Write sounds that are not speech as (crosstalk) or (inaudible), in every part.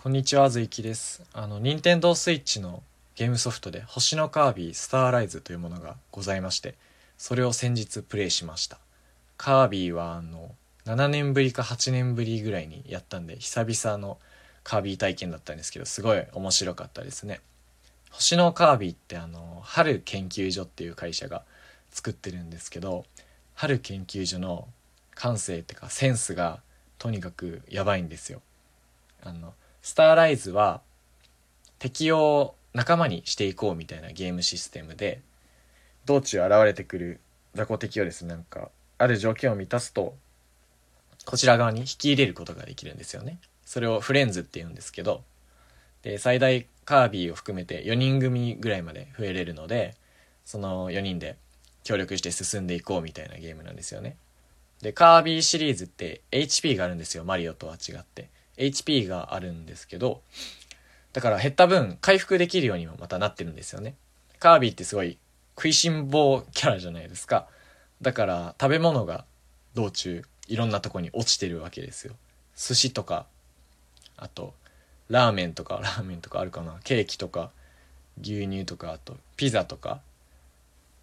こんにちは、ずいきです。あの、任天堂スイッチのゲームソフトで、星のカービィスターライズというものがございまして、それを先日プレイしました。カービィは、あの、7年ぶりか8年ぶりぐらいにやったんで、久々のカービィ体験だったんですけど、すごい面白かったですね。星のカービィって、あの、春研究所っていう会社が作ってるんですけど、春研究所の感性っていうか、センスがとにかくやばいんですよ。あの、スターライズは敵を仲間にしていこうみたいなゲームシステムで道中現れてくる雑魚敵をですねなんかある条件を満たすとこちら側に引き入れることができるんですよね。それをフレンズって言うんですけどで最大カービィを含めて4人組ぐらいまで増えれるのでその4人で協力して進んでいこうみたいなゲームなんですよね。でカービィシリーズって HP があるんですよマリオとは違って。HP があるんですけど、だから減った分回復できるようにもまたなってるんですよね。カービィってすごい食いしん坊キャラじゃないですか。だから食べ物が道中いろんなとこに落ちてるわけですよ。寿司とか、あとラーメンとか、ラーメンとかあるかな。ケーキとか、牛乳とか、あとピザとか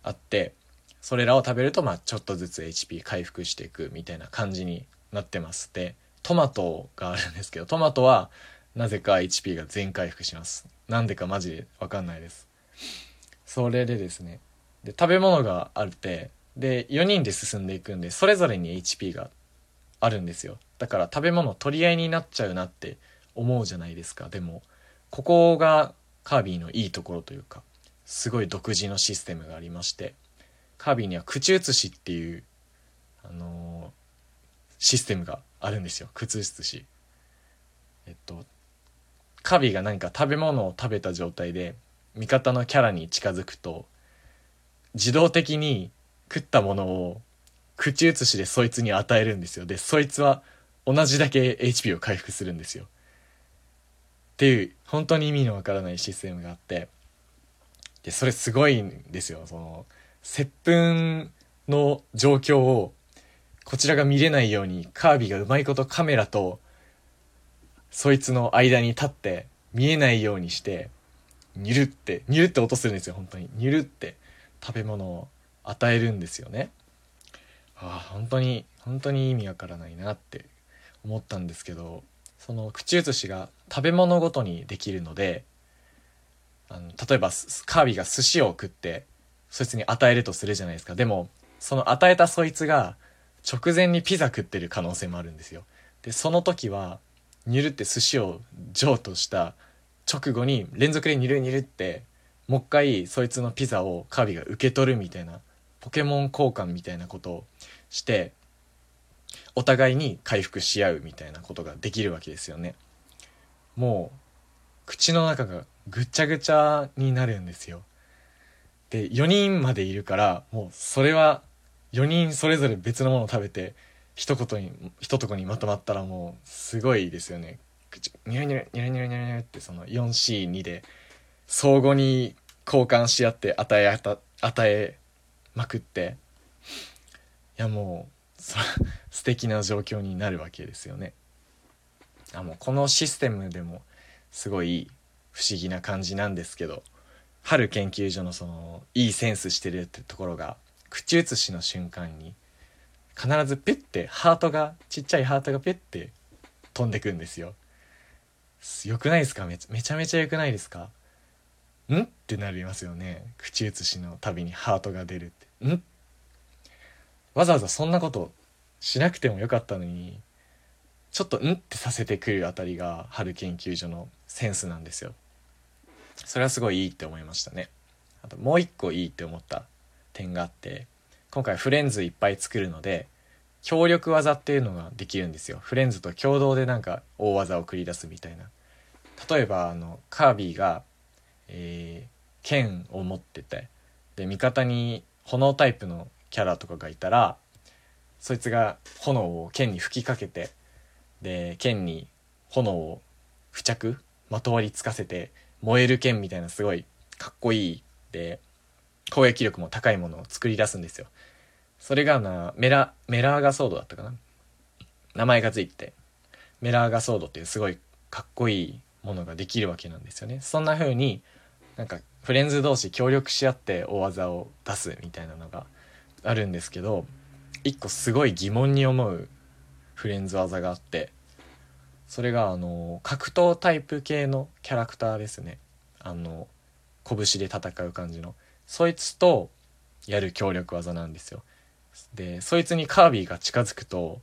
あって、それらを食べるとまあちょっとずつ HP 回復していくみたいな感じになってます。で、トマトがあるんですけど、トマトはなぜか HP が全回復します。なんでかマジでわかんないです。それでですね。で、食べ物があって、で、4人で進んでいくんで、それぞれに HP があるんですよ。だから食べ物取り合いになっちゃうなって思うじゃないですか。でも、ここがカービィのいいところというか、すごい独自のシステムがありまして、カービィには口移しっていう、あのーシステムがあるんですよ。靴移し。えっとカビが何か食べ物を食べた状態で味方のキャラに近づくと自動的に食ったものを口移しでそいつに与えるんですよ。でそいつは同じだけ HP を回復するんですよ。っていう本当に意味のわからないシステムがあってでそれすごいんですよ。その接吻の状況をこちらが見れないようにカービィがうまいことカメラとそいつの間に立って見えないようにしてニュルってニュルって音するんですよ本当に。ニュルって食べ物を与えるんですよね。ああ本当に本当に意味わからないなって思ったんですけどその口移しが食べ物ごとにできるのであの例えばカービィが寿司を食ってそいつに与えるとするじゃないですか。でもその与えたそいつが直前にピザ食ってる可能性もあるんですよ。でその時はニュルって寿司を譲渡した直後に連続でニュルニュルってもう一回そいつのピザをカービィが受け取るみたいなポケモン交換みたいなことをしてお互いに回復し合うみたいなことができるわけですよね。もう口の中がぐちゃぐちゃになるんですよ。で4人までいるからもうそれは4人それぞれ別のものを食べて一言に一とこにまとまったらもうすごいですよね。ニュルニュルニュルニュルニュルニュルってその 4C2 で相互に交換し合って与え与えまくっていやもうそ (laughs) 素敵な状況になるわけですよね。あもうこのシステムでもすごい不思議な感じなんですけど春研究所のそのいいセンスしてるってところが口移しの瞬間に必ずピュッてハートがちっちゃいハートがピュッて飛んでくんですよ。よくないですか？めちゃめちゃめちゃよくないですか？ん？ってなりますよね。口移しのたびにハートが出るって。ん？わざわざそんなことしなくてもよかったのにちょっとんってさせてくるあたりが春研究所のセンスなんですよ。それはすごいいいって思いましたね。あともう一個いいって思った点があって今回フレンズいっぱい作るので協力技っていうのができるんですよ。フレンズと共同でなんか大技を繰り出すみたいな。例えばあのカービィが、えー剣を持っててで味方に炎タイプのキャラとかがいたらそいつが炎を剣に吹きかけてで剣に炎を付着まとわりつかせて燃える剣みたいなすごいかっこいいで攻撃力も高いものを作り出すんですよ。それがなメラメラーガソードだったかな。名前がついてて。メラーガソードっていうすごいかっこいいものができるわけなんですよね。そんな風になんかフレンズ同士協力し合って大技を出すみたいなのがあるんですけど一個すごい疑問に思うフレンズ技があってそれがあの格闘タイプ系のキャラクターですね。あの拳で戦う感じの。そいつとやる協力技なんですよ。でそいつにカービィが近づくと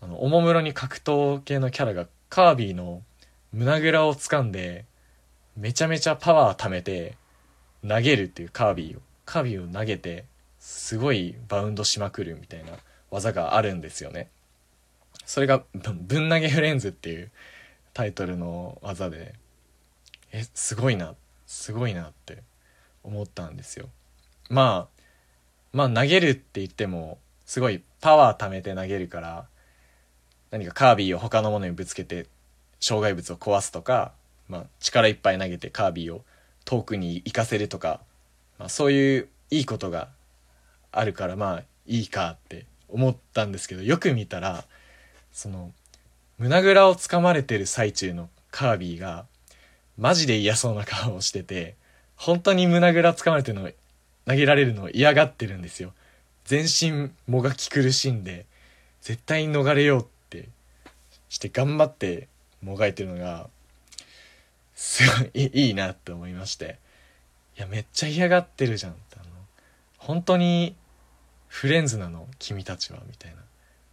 あのおもむろに格闘系のキャラがカービィの胸ぐらを掴んでめちゃめちゃパワー貯めて投げるっていうカービィを。カービィを投げてすごいバウンドしまくるみたいな技があるんですよね。それが「ぶん投げフレンズ」っていうタイトルの技でえすごいなすごいなって。思ったんですよ。まあまあ投げるって言ってもすごいパワー貯めて投げるから何かカービィを他のものにぶつけて障害物を壊すとか、まあ、力いっぱい投げてカービィを遠くに行かせるとか、まあ、そういういいことがあるからまあいいかって思ったんですけどよく見たらその胸ぐらをつかまれてる最中のカービィがマジで嫌そうな顔をしてて本当に胸ぐらつかまれてるの投げられるのを嫌がってるんですよ。全身もがき苦しんで絶対に逃れようってして頑張ってもがいてるのがすごいいいなって思いまして。いやめっちゃ嫌がってるじゃんってあの本当にフレンズなの君たちはみたいな。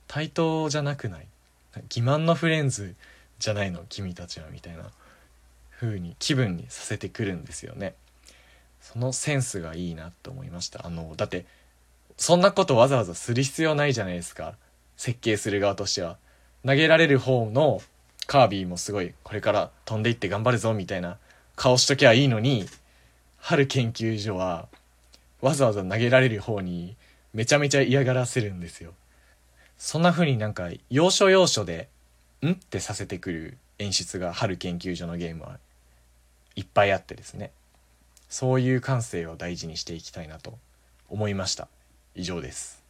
対等じゃなくない？欺瞞のフレンズじゃないの君たちはみたいな風に気分にさせてくるんですよね。そのセンスがいいなって思いました。あのだってそんなことわざわざする必要ないじゃないですか。設計する側としては。投げられる方のカービィもすごいこれから飛んでいって頑張るぞみたいな顔しときゃいいのに春研究所はわざわざ投げられる方にめちゃめちゃ嫌がらせるんですよ。そんな風になんか要所要所で「ん?」ってさせてくる演出が春研究所のゲームはいっぱいあってですね。そういう感性を大事にしていきたいなと思いました。以上です。